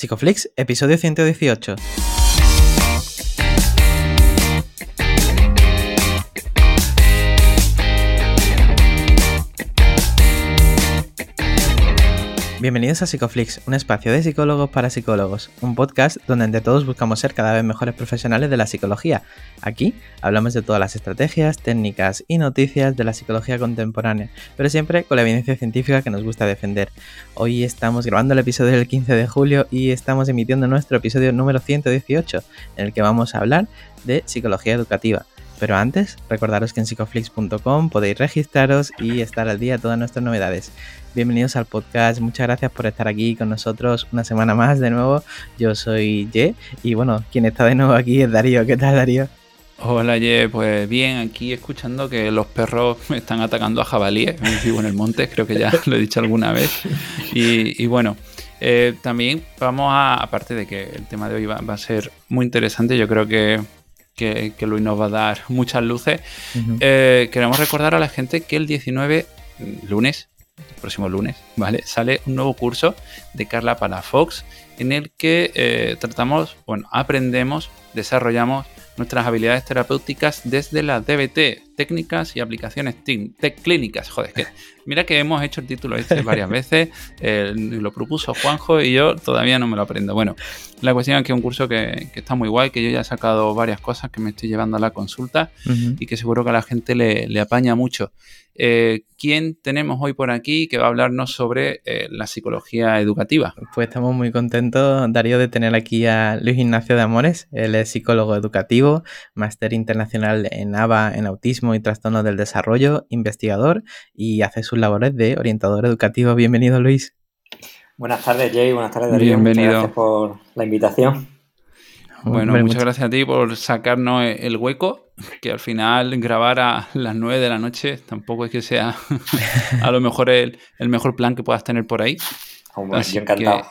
Psicoflix, episodio 118. Bienvenidos a Psicoflix, un espacio de psicólogos para psicólogos, un podcast donde entre todos buscamos ser cada vez mejores profesionales de la psicología. Aquí hablamos de todas las estrategias, técnicas y noticias de la psicología contemporánea, pero siempre con la evidencia científica que nos gusta defender. Hoy estamos grabando el episodio del 15 de julio y estamos emitiendo nuestro episodio número 118, en el que vamos a hablar de psicología educativa. Pero antes, recordaros que en psicoflix.com podéis registraros y estar al día de todas nuestras novedades. Bienvenidos al podcast, muchas gracias por estar aquí con nosotros una semana más de nuevo. Yo soy Ye y bueno, quien está de nuevo aquí es Darío. ¿Qué tal Darío? Hola Ye, pues bien, aquí escuchando que los perros están atacando a jabalíes. Vivo en el monte, creo que ya lo he dicho alguna vez. Y, bueno, eh, también vamos a, aparte de que el tema de hoy va a ser muy interesante, yo creo que que, Luis nos va a dar muchas luces. Eh, queremos recordar a la gente que el 19, lunes, próximo lunes, ¿vale? Sale un nuevo curso de Carla Palafox en el que eh, tratamos, bueno, aprendemos, desarrollamos nuestras habilidades terapéuticas desde la DBT, técnicas y aplicaciones clínicas. Joder, que mira que hemos hecho el título este varias veces, lo propuso Juanjo y yo todavía no me lo aprendo. Bueno, la cuestión es que es un curso que, está muy guay, que yo ya he sacado varias cosas que me estoy llevando a la consulta y que seguro que a la gente le, apaña mucho. Eh, ¿Quién tenemos hoy por aquí que va a hablarnos sobre eh, la psicología educativa? Pues estamos muy contentos, Darío, de tener aquí a Luis Ignacio de Amores. Él es psicólogo educativo, máster internacional en ABA en autismo y trastornos del desarrollo, investigador y hace sus labores de orientador educativo. Bienvenido, Luis. Buenas tardes, Jay. Buenas tardes, Darío. Bienvenido. Muchas gracias por la invitación. Bueno, muchas gracias a ti por sacarnos el hueco, que al final grabar a las 9 de la noche tampoco es que sea a lo mejor el, mejor plan que puedas tener por ahí. Así encantado.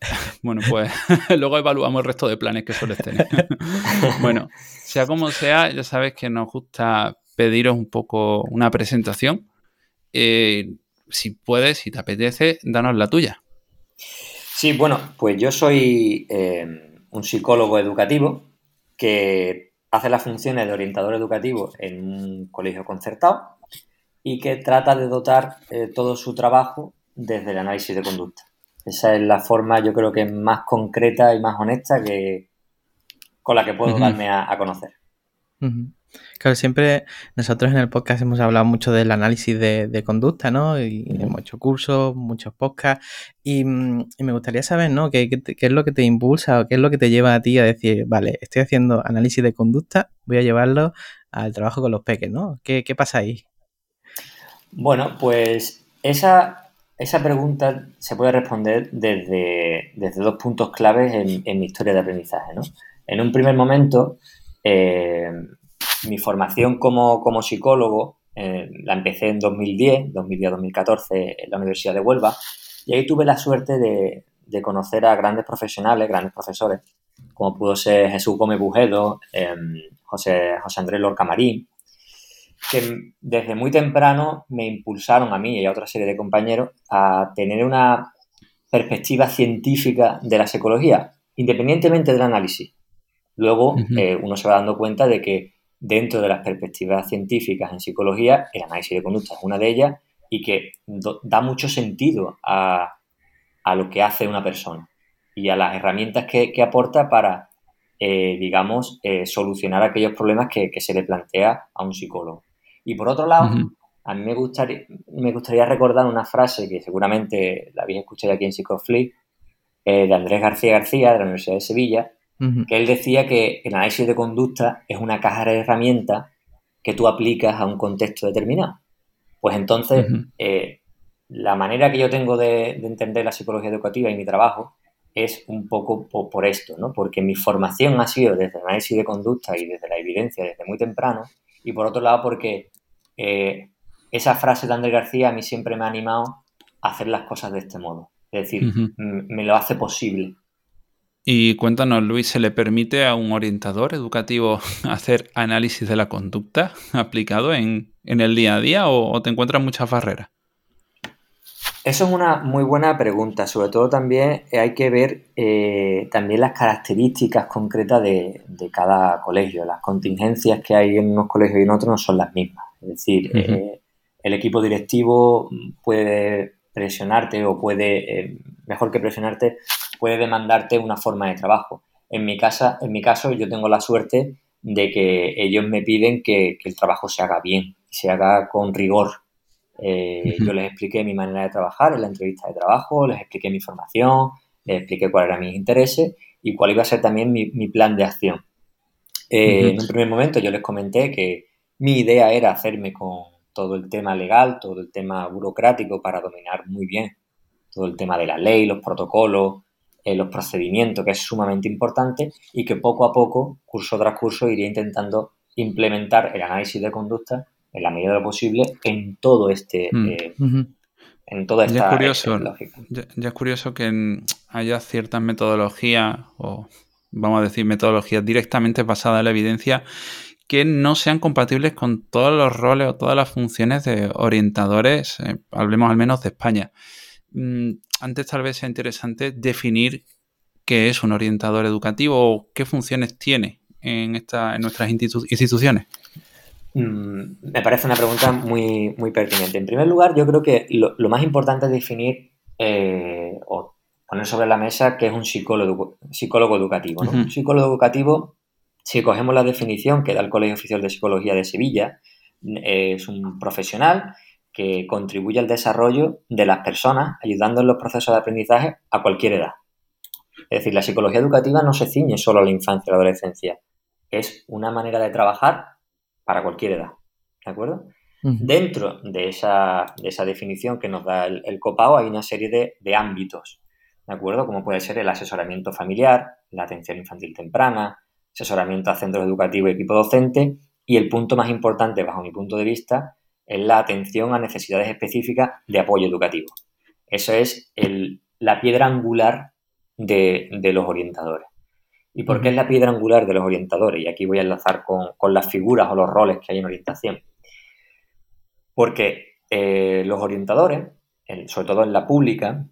bueno, pues luego evaluamos el resto de planes que sueles tener. bueno, sea como sea, ya sabes que nos gusta pediros un poco una presentación. Eh, si puedes, si te apetece, danos la tuya. Sí, bueno, pues yo soy eh, un psicólogo educativo que hace las funciones de orientador educativo en un colegio concertado y que trata de dotar eh, todo su trabajo desde el análisis de conducta. Esa es la forma, yo creo que más concreta y más honesta que con la que puedo darme a, conocer. Claro, siempre nosotros en el podcast hemos hablado mucho del análisis de, conducta, ¿no? Y hemos hecho cursos, muchos podcasts. Y, mm, me gustaría saber, ¿no? ¿Qué, es lo que te impulsa o qué es lo que te lleva a ti a decir, vale, estoy haciendo análisis de conducta, voy a llevarlo al trabajo con los peques, ¿no? ¿Qué, pasa ahí? Bueno, pues esa, esa pregunta se puede responder desde, desde dos puntos claves en, en mi historia de aprendizaje, ¿no? En un primer momento, eh, mi formación como, psicólogo eh, la empecé en 2010, 2010-2014 en la Universidad de Huelva y ahí tuve la suerte de, conocer a grandes profesionales, grandes profesores, como pudo ser Jesús Gómez Bujedo, em, José, José Andrés Lorca Marín, que desde muy temprano me impulsaron a mí y a otra serie de compañeros a tener una perspectiva científica de la psicología, independientemente del análisis. Luego eh, uno se va dando cuenta de que dentro de las perspectivas científicas en psicología, el análisis de conducta es una de ellas y que da mucho sentido a, lo que hace una persona y a las herramientas que, aporta para, eh, digamos, eh, solucionar aquellos problemas que, se le plantea a un psicólogo. Y por otro lado, a mí me gustaría, me gustaría recordar una frase que seguramente la habéis escuchado aquí en Psicoflip, eh, de Andrés García García, de la Universidad de Sevilla, que él decía que el análisis de conducta es una caja de herramientas que tú aplicas a un contexto determinado. Pues entonces, eh, la manera que yo tengo de, entender la psicología educativa y mi trabajo es un poco por, esto, ¿no? Porque mi formación ha sido desde el análisis de conducta y desde la evidencia desde muy temprano, y por otro lado porque eh, esa frase de Andrés García a mí siempre me ha animado a hacer las cosas de este modo. Es decir, me lo hace posible. Y cuéntanos, Luis, ¿se le permite a un orientador educativo hacer análisis de la conducta aplicado en, el día a día o, te encuentras muchas barreras? Eso es una muy buena pregunta. Sobre todo también hay que ver eh, también las características concretas de, cada colegio. Las contingencias que hay en unos colegios y en otros no son las mismas. Es decir, eh, el equipo directivo puede presionarte o puede, eh, mejor que presionarte, puede demandarte una forma de trabajo. En mi, casa, en mi caso, yo tengo la suerte de que ellos me piden que, que el trabajo se haga bien, se haga con rigor eh, yo les expliqué mi manera de trabajar en la entrevista de trabajo, les expliqué mi formación, les expliqué cuáles eran mis intereses y cuál iba a ser también mi, plan de acción. Eh, en un primer momento yo les comenté que mi idea era hacerme con todo el tema legal, todo el tema burocrático para dominar muy bien todo el tema de la ley, los protocolos, eh, los procedimientos, que es sumamente importante, y que poco a poco, curso tras curso, iría intentando implementar el análisis de conducta en la medida de lo posible, en todo este. Mm. Eh, en toda esta ya es curioso, ya, es curioso que haya ciertas metodologías, o vamos a decir metodologías directamente basadas en la evidencia, que no sean compatibles con todos los roles o todas las funciones de orientadores, eh, hablemos al menos de España. Mm, antes tal vez sea interesante definir qué es un orientador educativo o qué funciones tiene en, esta, en nuestras instituciones. Mm, me parece una pregunta muy, muy pertinente. En primer lugar, yo creo que lo, más importante es definir eh, o poner sobre la mesa qué es un psicólogo, psicólogo educativo. Un psicólogo educativo, si cogemos la definición que da el Colegio Oficial de Psicología de Sevilla, es un profesional que contribuye al desarrollo de las personas, ayudando en los procesos de aprendizaje a cualquier edad. Es decir, la psicología educativa no se ciñe solo a la infancia y la adolescencia. Es una manera de trabajar para cualquier edad. ¿De acuerdo? Dentro de esa, definición que nos da el, el COPAO hay una serie de, ámbitos, ¿de acuerdo? Como puede ser el asesoramiento familiar, la atención infantil temprana, asesoramiento a centros educativos y equipo docente y el punto más importante, bajo mi punto de vista, es la atención a necesidades específicas de apoyo educativo. Eso es la piedra angular de los orientadores. ¿Y por qué es la piedra angular de los orientadores? Y aquí voy a enlazar con, las figuras o los roles que hay en orientación. Porque eh, los orientadores, sobre todo en la pública,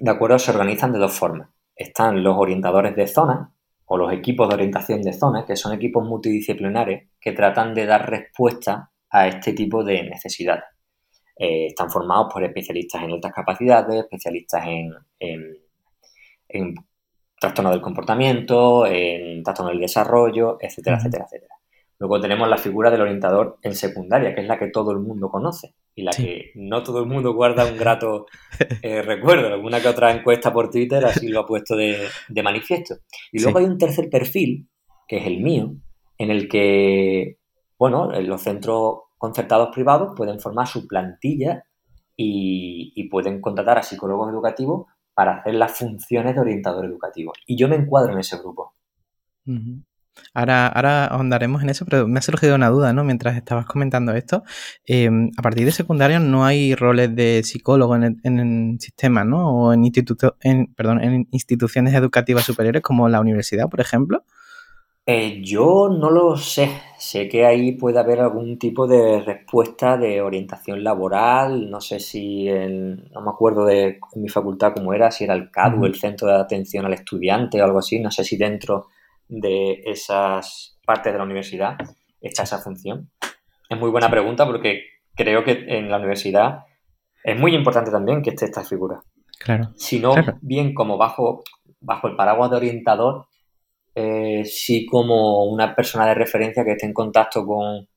de acuerdo, se organizan de dos formas. Están los orientadores de zona o los equipos de orientación de zona, que son equipos multidisciplinares que tratan de dar respuesta a este tipo de necesidades. Eh, están formados por especialistas en altas capacidades, especialistas en, en trastorno del comportamiento, en trastorno del desarrollo, etcétera, etcétera, etcétera. Luego tenemos la figura del orientador en secundaria, que es la que todo el mundo conoce y la que no todo el mundo guarda un grato eh, recuerdo. Alguna que otra encuesta por Twitter así lo ha puesto de, manifiesto. Y luego hay un tercer perfil, que es el mío, en el que, bueno, los centros concertados privados pueden formar su plantilla y, pueden contratar a psicólogos educativos para hacer las funciones de orientador educativo. Y yo me encuadro en ese grupo. Ahora, ahora ahondaremos en eso, pero me ha surgido una duda, ¿no? Mientras estabas comentando esto, em, a partir de secundaria no hay roles de psicólogo en el, sistema, ¿no? O en, instituto, en, perdón, en instituciones educativas superiores como la universidad, por ejemplo. Eh, yo no lo sé. Sé que ahí puede haber algún tipo de respuesta de orientación laboral. No sé si, no me acuerdo de mi facultad cómo era, si era el CADU, el Centro de Atención al Estudiante o algo así. No sé si dentro de esas partes de la universidad está esa función. Es muy buena pregunta porque creo que en la universidad es muy importante también que esté esta figura. Claro. Si no, bien como bajo, bajo el paraguas de orientador, eh, sí como una persona de referencia que esté en contacto con,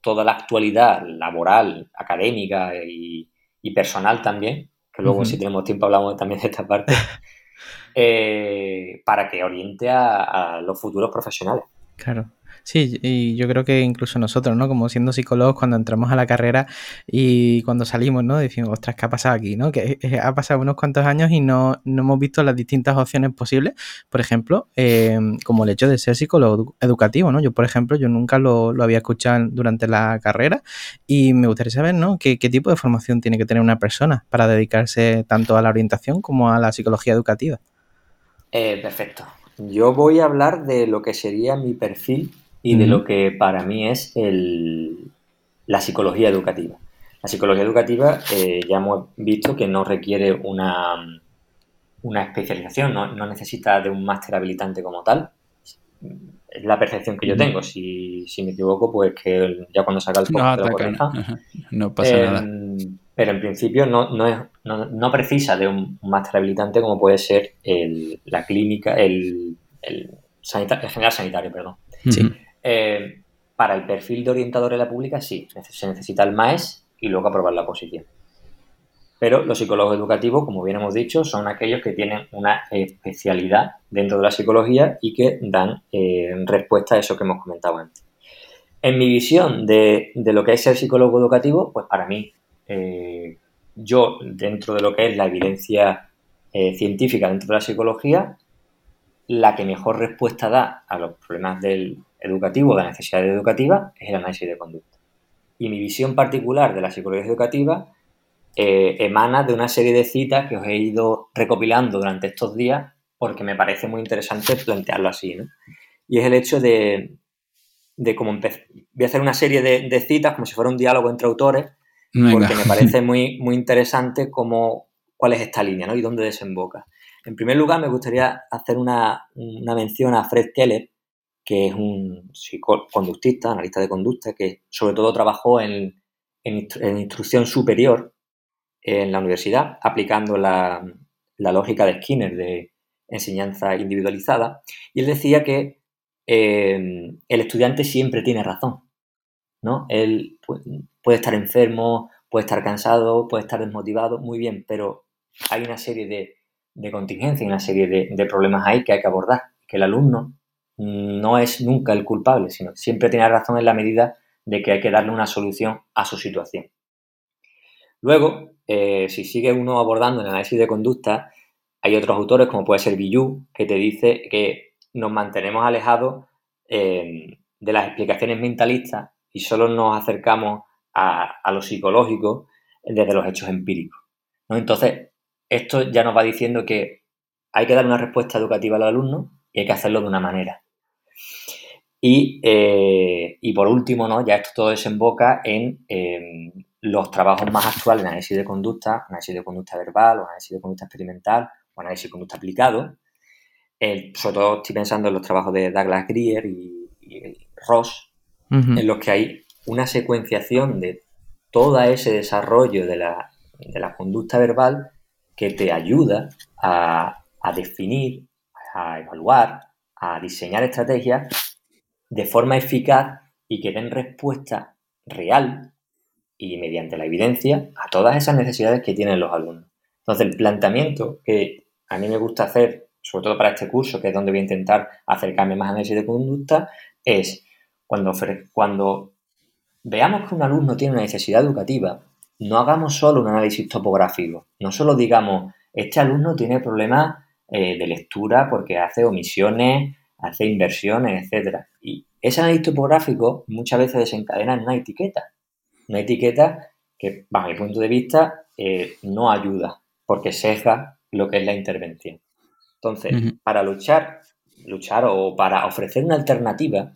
toda la actualidad laboral, académica y, personal también, que luego si tenemos tiempo hablamos también de esta parte, eh, para que oriente a los futuros profesionales. Claro. Sí, y yo creo que incluso nosotros, ¿no? Como siendo psicólogos, cuando entramos a la carrera y cuando salimos, ¿no? Decimos, ostras, ¿qué ha pasado aquí? ¿no? Que eh, ha pasado unos cuantos años y no, no hemos visto las distintas opciones posibles. Por ejemplo, eh, como el hecho de ser psicólogo educativo, ¿no? Yo, por ejemplo, yo nunca lo, había escuchado durante la carrera y me gustaría saber, ¿no? ¿Qué, ¿Qué tipo de formación tiene que tener una persona para dedicarse tanto a la orientación como a la psicología educativa? Eh, perfecto. Yo voy a hablar de lo que sería mi perfil y de lo que para mí es el, la psicología educativa. La psicología educativa eh, ya hemos visto que no requiere una, una especialización, no, necesita de un máster habilitante como tal. Es la percepción que yo tengo. Si, me equivoco, pues que ya cuando salga el podcast no, no pasa nada. Em, pero en principio no, no, es, no, precisa de un, máster habilitante como puede ser el, la clínica, el, el, general sanitario, perdón. Eh, para el perfil de orientador en la pública sí, se necesita el MAES y luego aprobar la posición. Pero los psicólogos educativos, como bien hemos dicho, son aquellos que tienen una especialidad dentro de la psicología y que dan eh, respuesta a eso que hemos comentado antes. En mi visión de, de, lo que es ser psicólogo educativo, pues para mí eh, yo, dentro de lo que es la evidencia científica dentro de la psicología, la que mejor respuesta da a los problemas del educativo, de la necesidad educativa, es el análisis de conducta. Y mi visión particular de la psicología educativa eh, emana de una serie de citas que os he ido recopilando durante estos días porque me parece muy interesante plantearlo así. Y es el hecho de, de cómo empezar. Voy a hacer una serie de citas como si fuera un diálogo entre autores porque me parece muy, muy interesante cómo, cuál es esta línea ¿no? y dónde desemboca. En primer lugar, me gustaría hacer una, mención a Fred Keller, que es un conductista, analista de conducta, que sobre todo trabajó en, en, instrucción superior en la universidad, aplicando la, lógica de Skinner de enseñanza individualizada. Y él decía que eh, el estudiante siempre tiene razón. ¿no? Él puede estar enfermo, puede estar cansado, puede estar desmotivado, muy bien, pero hay una serie de, de contingencias, una serie de, problemas ahí que hay que abordar, que el alumno no es nunca el culpable, sino siempre tiene razón en la medida de que hay que darle una solución a su situación. Luego, eh, si sigue uno abordando el análisis de conducta, hay otros autores, como puede ser Billu, que te dice que nos mantenemos alejados eh, de las explicaciones mentalistas y solo nos acercamos a, lo psicológico desde los hechos empíricos. Entonces, esto ya nos va diciendo que hay que dar una respuesta educativa al alumno y hay que hacerlo de una manera. Y, eh, por último, ¿no? ya esto todo desemboca en los trabajos más actuales análisis de conducta, análisis de conducta verbal o análisis de conducta experimental o análisis de conducta aplicado. sobre todo estoy pensando en los trabajos de Douglas Greer y, y Ross, en los que hay una secuenciación de todo ese desarrollo de la, conducta verbal que te ayuda a, definir, a evaluar, a diseñar estrategias de forma eficaz y que den respuesta real y mediante la evidencia a todas esas necesidades que tienen los alumnos. Entonces, el planteamiento que a mí me gusta hacer, sobre todo para este curso, que es donde voy a intentar acercarme más a análisis de conducta, es cuando, veamos que un alumno tiene una necesidad educativa, no hagamos solo un análisis topográfico, no solo digamos, este alumno tiene problemas eh, de lectura porque hace omisiones, hace inversiones, etc. Y ese análisis topográfico muchas veces desencadena en una etiqueta, una etiqueta que, bajo mi punto de vista, eh, no ayuda porque sesga lo que es la intervención. Entonces, para luchar, luchar o para ofrecer una alternativa,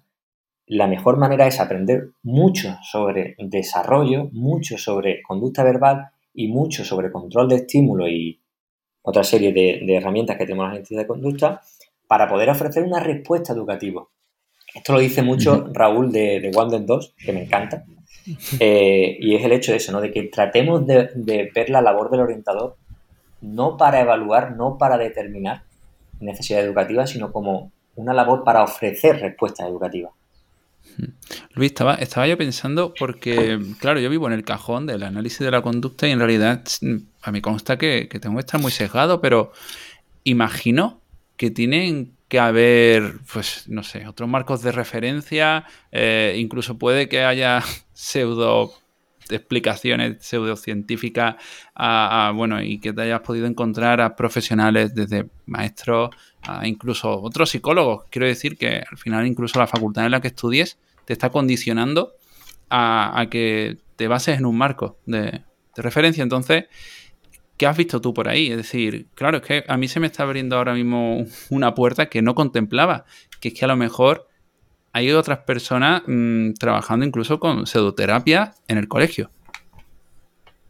la mejor manera es aprender mucho sobre desarrollo, mucho sobre conducta verbal y mucho sobre control de estímulo y otra serie de, herramientas que tenemos las entidades de conducta para poder ofrecer una respuesta educativa. Esto lo dice mucho Raúl de, de Wonder 2, que me encanta, eh, y es el hecho de eso, ¿no? de que tratemos de, de ver la labor del orientador no para evaluar, no para determinar necesidades educativas, sino como una labor para ofrecer respuestas educativas. Luis, estaba, estaba yo pensando porque, claro, yo vivo en el cajón del análisis de la conducta y en realidad a mí consta que, tengo que estar muy sesgado, pero imagino que tienen que haber, pues, no sé, otros marcos de referencia, eh, incluso puede que haya pseudo explicaciones pseudocientíficas a, bueno y que te hayas podido encontrar a profesionales desde maestros a incluso otros psicólogos quiero decir que al final incluso la facultad en la que estudies te está condicionando a, que te bases en un marco de, referencia. Entonces, ¿qué has visto tú por ahí? Es decir, claro, es que a mí se me está abriendo ahora mismo una puerta que no contemplaba, que es que a lo mejor hay otras personas mm, trabajando incluso con pseudoterapia en el colegio.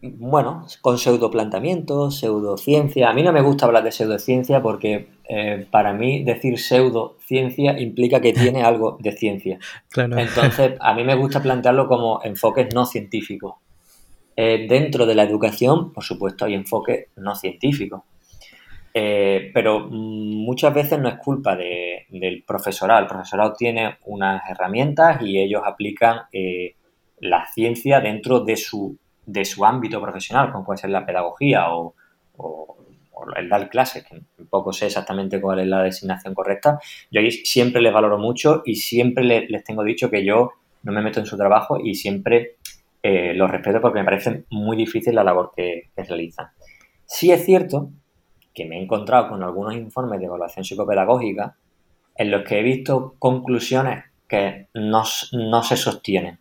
bueno, con pseudoplanteamientos, pseudociencia. A mí no me gusta hablar de pseudociencia porque eh, para mí decir pseudociencia implica que tiene algo de ciencia. Entonces, a mí me gusta plantearlo como enfoques no científicos. Eh, dentro de la educación, por supuesto, hay enfoques no científicos. Eh, pero mm, muchas veces no es culpa del profesorado. El profesorado tiene unas herramientas y ellos aplican la ciencia dentro de su de su ámbito profesional, como puede ser la pedagogía o, el dar clases, que poco sé exactamente cuál es la designación correcta, yo ahí siempre les valoro mucho y siempre les, tengo dicho que yo no me meto en su trabajo y siempre eh, los respeto porque me parece muy difícil la labor que, realizan. Sí es cierto que me he encontrado con algunos informes de evaluación psicopedagógica en los que he visto conclusiones que no, no se sostienen.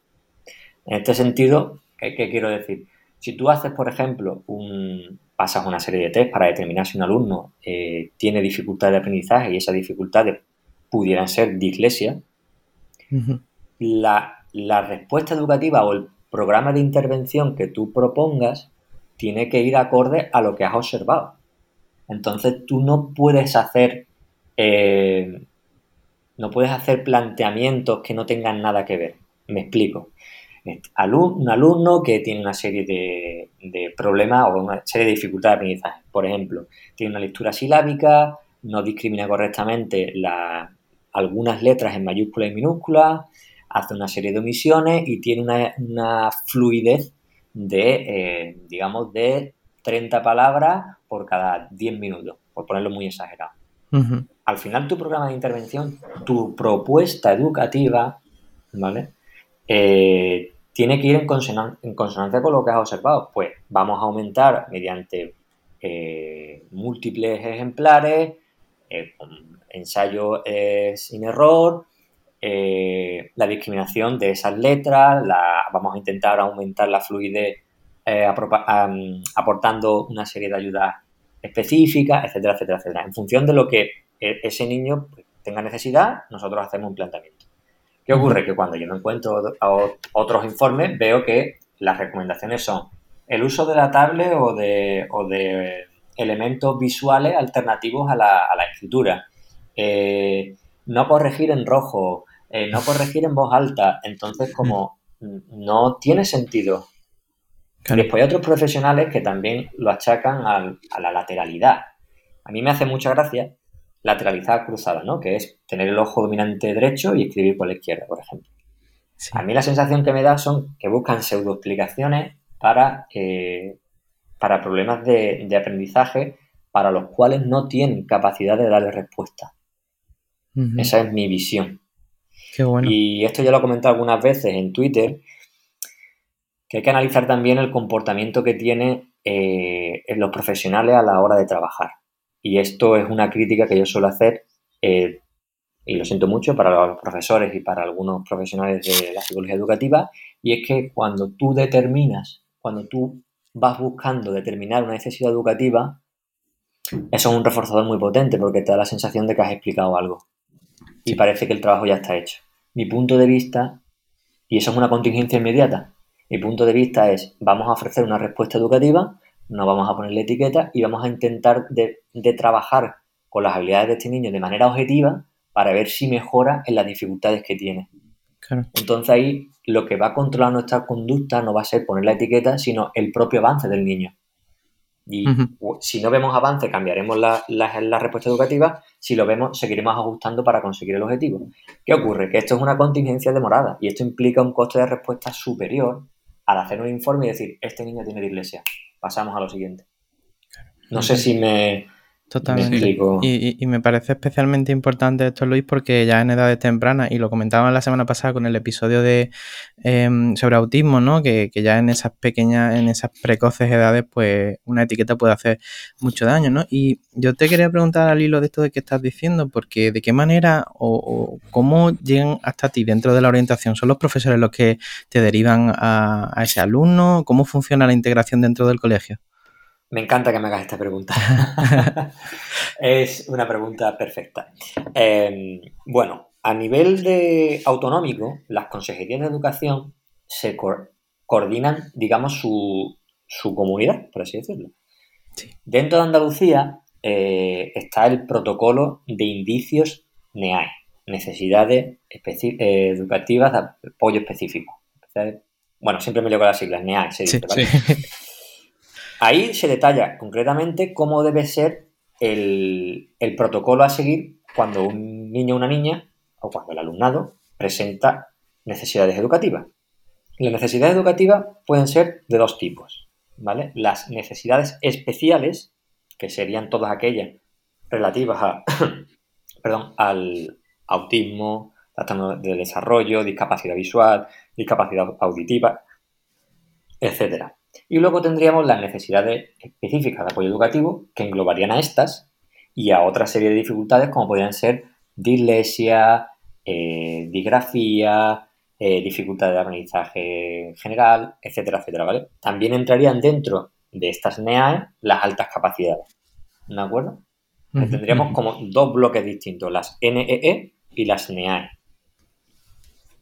En este sentido, ¿Qué, quiero decir? Si tú haces, por ejemplo, un, pasas una serie de test para determinar si un alumno eh, tiene dificultad de aprendizaje y esas dificultades pudieran ser dislexia, la, la, respuesta educativa o el programa de intervención que tú propongas tiene que ir acorde a lo que has observado. Entonces tú no puedes hacer eh, no puedes hacer planteamientos que no tengan nada que ver. Me explico un alumno que tiene una serie de, problemas o una serie de dificultades de aprendizaje. Por ejemplo, tiene una lectura silábica, no discrimina correctamente algunas letras en mayúsculas y minúsculas, hace una serie de omisiones y tiene una, fluidez de, eh, digamos, de 30 palabras por cada 10 minutos, por ponerlo muy exagerado. Al final, tu programa de intervención, tu propuesta educativa, ¿vale? Eh, tiene que ir en, consonancia con lo que has observado. Pues vamos a aumentar mediante eh, múltiples ejemplares, eh, ensayo sin error, eh, la discriminación de esas letras, la, vamos a intentar aumentar la fluidez aportando una serie de ayudas específicas, etcétera, etcétera, etcétera. En función de lo que ese niño pues, tenga necesidad, nosotros hacemos un planteamiento. ¿Qué ocurre? Que cuando yo me encuentro a otros informes, veo que las recomendaciones son el uso de la tablet o de, o de elementos visuales alternativos a la, escritura. Eh, no corregir en rojo, eh, no corregir en voz alta. Entonces, como no tiene sentido. Después hay otros profesionales que también lo achacan a la lateralidad. A mí me hace mucha gracia lateralizada cruzada, ¿no? Que es tener el ojo dominante derecho y escribir con la izquierda, por ejemplo. A mí la sensación que me da son que buscan pseudo explicaciones para, eh, para problemas de, aprendizaje para los cuales no tienen capacidad de darle respuesta. Esa es mi visión. Qué bueno. Y esto ya lo he comentado algunas veces en Twitter, que hay que analizar también el comportamiento que tienen eh, los profesionales a la hora de trabajar. Y esto es una crítica que yo suelo hacer, eh, y lo siento mucho para los profesores y para algunos profesionales de la psicología educativa, y es que cuando tú determinas, cuando tú vas buscando determinar una necesidad educativa, eso es un reforzador muy potente porque te da la sensación de que has explicado algo y parece que el trabajo ya está hecho. Mi punto de vista, y eso es una contingencia inmediata, mi punto de vista es, vamos a ofrecer una respuesta educativa no vamos a ponerle etiqueta y vamos a intentar de, trabajar con las habilidades de este niño de manera objetiva para ver si mejora en las dificultades que tiene. Entonces ahí lo que va a controlar nuestra conducta no va a ser poner la etiqueta, sino el propio avance del niño. Y si no vemos avance, cambiaremos la, la, respuesta educativa. Si lo vemos, seguiremos ajustando para conseguir el objetivo. ¿Qué ocurre? Que esto es una contingencia demorada y esto implica un coste de respuesta superior al hacer un informe y decir, este niño tiene dislexia pasamos a lo siguiente. No sé si me, Totalmente. Y, me parece especialmente importante esto, Luis, porque ya en edades tempranas, y lo comentaba la semana pasada con el episodio de em, sobre autismo, ¿no? Que, ya en esas pequeñas, en esas precoces edades, pues una etiqueta puede hacer mucho daño, ¿no? Y yo te quería preguntar al hilo de esto de que estás diciendo, porque de qué manera o, cómo llegan hasta ti dentro de la orientación. ¿Son los profesores los que te derivan a ese alumno? ¿Cómo funciona la integración dentro del colegio? Me encanta que me hagas esta pregunta. es una pregunta perfecta. Em, bueno, a nivel de autonómico, las consejerías de educación se coordinan, digamos, su, su comunidad, por así decirlo. Dentro de Andalucía eh, está el protocolo de indicios NEAE, necesidades eh, educativas de apoyo específico. Bueno, siempre me leo con las siglas, NEAE, se dice, ¿vale? Ahí se detalla concretamente cómo debe ser el, protocolo a seguir cuando un niño o una niña, o cuando el alumnado, presenta necesidades educativas. Las necesidades educativas pueden ser de dos tipos, ¿vale? Las necesidades especiales, que serían todas aquellas relativas a, perdón, al autismo, trastorno de desarrollo, discapacidad visual, discapacidad auditiva, etc. Y luego tendríamos las necesidades específicas de apoyo educativo, que englobarían a estas y a otra serie de dificultades como podrían ser dislexia, eh, disgrafía, eh, dificultad de aprendizaje general, etcétera, etcétera, ¿vale? También entrarían dentro de estas NEAE las altas capacidades, ¿de acuerdo? Tendríamos como dos bloques distintos, las NEE e y las NEAE.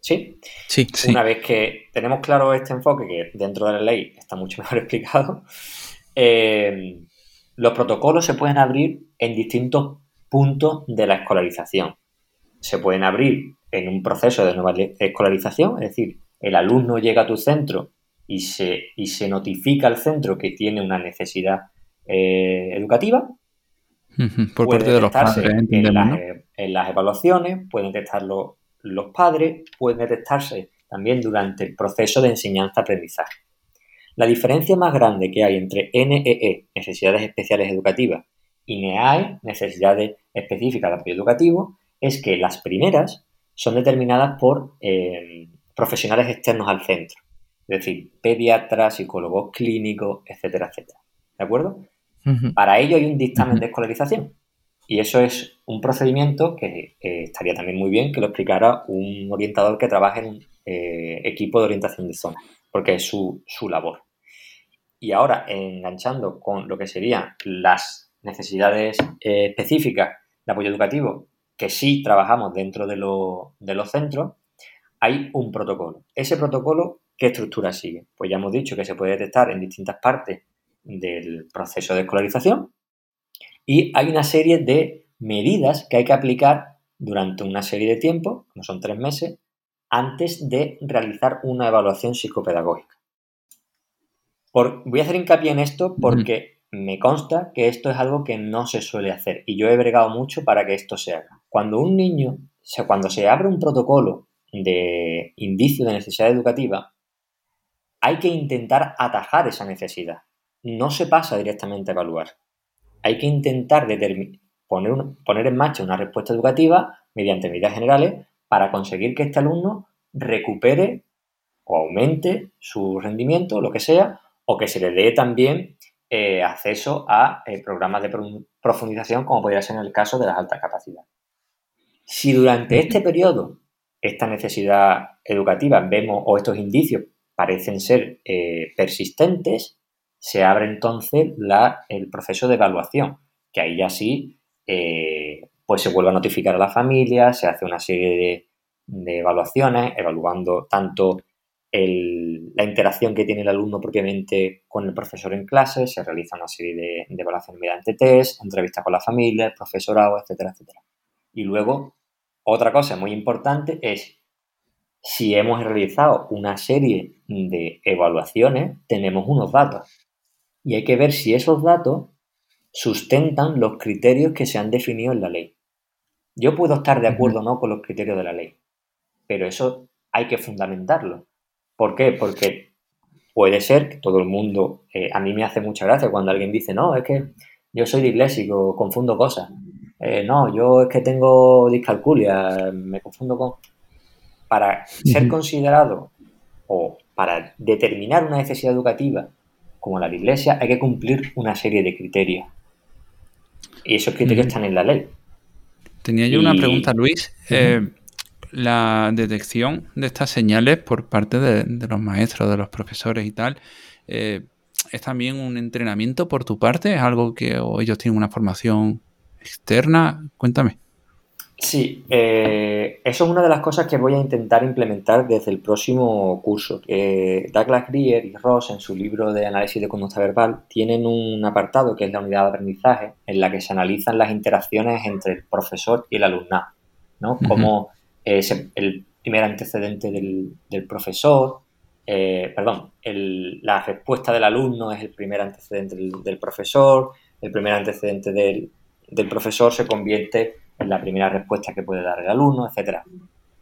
¿Sí? Sí, Una vez que tenemos claro este enfoque, que dentro de la ley está mucho mejor explicado, eh, los protocolos se pueden abrir en distintos puntos de la escolarización. Se pueden abrir en un proceso de nueva escolarización, es decir, el alumno llega a tu centro y se, y se notifica al centro que tiene una necesidad eh, educativa. Por parte de los padres, en, las, en las evaluaciones, pueden detectarlo los padres, pueden detectarse también durante el proceso de enseñanza-aprendizaje. La diferencia más grande que hay entre NEE, e, necesidades especiales educativas, y NEAE, necesidades específicas de apoyo educativo, es que las primeras son determinadas por eh, profesionales externos al centro, es decir, pediatras, psicólogos clínicos, etcétera, etcétera. ¿De acuerdo? Para ello hay un dictamen de escolarización y eso es un procedimiento que eh, estaría también muy bien que lo explicara un orientador que trabaje en eh, equipo de orientación de zona, porque es su, su labor. Y ahora, enganchando con lo que serían las necesidades específicas de apoyo educativo que sí trabajamos dentro de, los centros, hay un protocolo. Ese protocolo, ¿qué estructura sigue? Pues ya hemos dicho que se puede detectar en distintas partes del proceso de escolarización y hay una serie de medidas que hay que aplicar durante una serie de tiempo, como son tres meses, antes de realizar una evaluación psicopedagógica. voy a hacer hincapié en esto porque me consta que esto es algo que no se suele hacer y yo he bregado mucho para que esto se haga. Cuando un niño, o sea, cuando se abre un protocolo de indicio de necesidad educativa, hay que intentar atajar esa necesidad. No se pasa directamente a evaluar. Hay que intentar poner, en marcha una respuesta educativa mediante medidas generales para conseguir que este alumno recupere o aumente su rendimiento, lo que sea, o que se le dé también eh, acceso a eh, programas de profundización, como podría ser en el caso de las altas capacidades. Si durante este periodo esta necesidad educativa vemos o estos indicios parecen ser eh, persistentes, se abre entonces el proceso de evaluación, que ahí ya sí pues se vuelve a notificar a la familia, se hace una serie de evaluaciones, evaluando tanto la interacción que tiene el alumno propiamente con el profesor en clase, se realiza una serie de, evaluaciones mediante test, entrevistas con la familia, el profesorado, etcétera, etcétera. Y luego, otra cosa muy importante es si hemos realizado una serie de evaluaciones, tenemos unos datos. Y hay que ver si esos datos sustentan los criterios que se han definido en la ley. Yo puedo estar de acuerdo o no con los criterios de la ley, pero eso hay que fundamentarlo. ¿Por qué? Porque puede ser que todo el mundo, eh, a mí me hace mucha gracia cuando alguien dice, no, es que yo soy disléxico, confundo cosas. Eh, no, yo es que tengo discalculia, me confundo con... Para ser considerado o para determinar una necesidad educativa como la dislexia hay que cumplir una serie de criterios. Y esos criterios están en la ley. Tenía yo una pregunta, Luis. Eh, la detección de estas señales por parte de, los maestros, de los profesores y tal, eh, ¿es también un entrenamiento por tu parte? ¿Es algo que ellos tienen una formación externa? Cuéntame. Sí, eh, eso es una de las cosas que voy a intentar implementar desde el próximo curso. Douglas Greer y Ross, en su libro de análisis de conducta verbal, tienen un apartado que es la unidad de aprendizaje, en la que se analizan las interacciones entre el profesor y el alumnado, ¿no? Como es el primer antecedente del, profesor, eh, perdón, la respuesta del alumno es el primer antecedente del, profesor, el primer antecedente del, del profesor se convierte en la primera respuesta que puede dar el alumno, etcétera.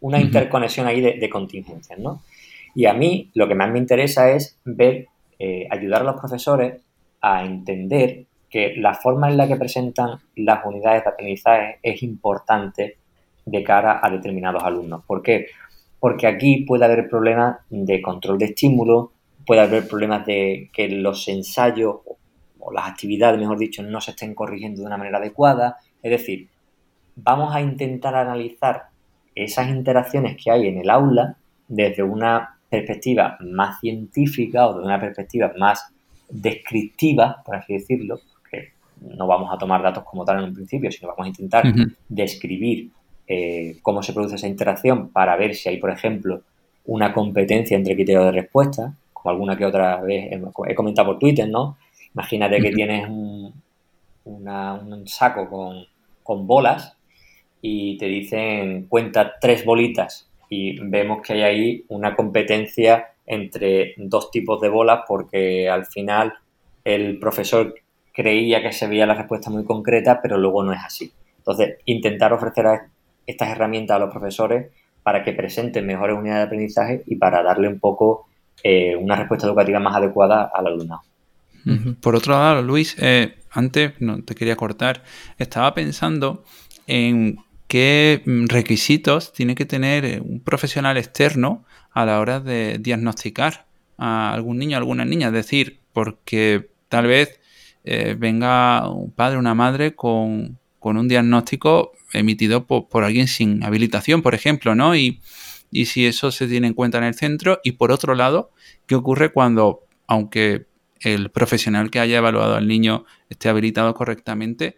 Una interconexión ahí de, contingencias, ¿no? Y a mí lo que más me interesa es ver, eh, ayudar a los profesores a entender que la forma en la que presentan las unidades de aprendizaje es importante de cara a determinados alumnos. ¿Por qué? Porque aquí puede haber problemas de control de estímulo, puede haber problemas de que los ensayos o las actividades, mejor dicho, no se estén corrigiendo de una manera adecuada. Es decir, vamos a intentar analizar esas interacciones que hay en el aula desde una perspectiva más científica o de una perspectiva más descriptiva, por así decirlo, que no vamos a tomar datos como tal en un principio, sino vamos a intentar describir eh, cómo se produce esa interacción para ver si hay, por ejemplo, una competencia entre criterios de respuesta, como alguna que otra vez he comentado por Twitter, ¿no? Imagínate que tienes un, un saco con, con bolas y te dicen cuenta tres bolitas y vemos que hay ahí una competencia entre dos tipos de bolas porque al final el profesor creía que se veía la respuesta muy concreta, pero luego no es así. Entonces, intentar ofrecer estas herramientas a los profesores para que presenten mejores unidades de aprendizaje y para darle un poco eh, una respuesta educativa más adecuada al alumnado. Por otro lado, Luis, eh, antes no te quería cortar, estaba pensando en qué mm, requisitos tiene que tener eh, un profesional externo a la hora de diagnosticar a algún niño, a alguna niña. Es decir, porque tal vez eh, venga un padre una madre con, un diagnóstico emitido por, alguien sin habilitación, por ejemplo, ¿no? Y, y si eso se tiene en cuenta en el centro. Y por otro lado, ¿qué ocurre cuando, aunque el profesional que haya evaluado al niño esté habilitado correctamente,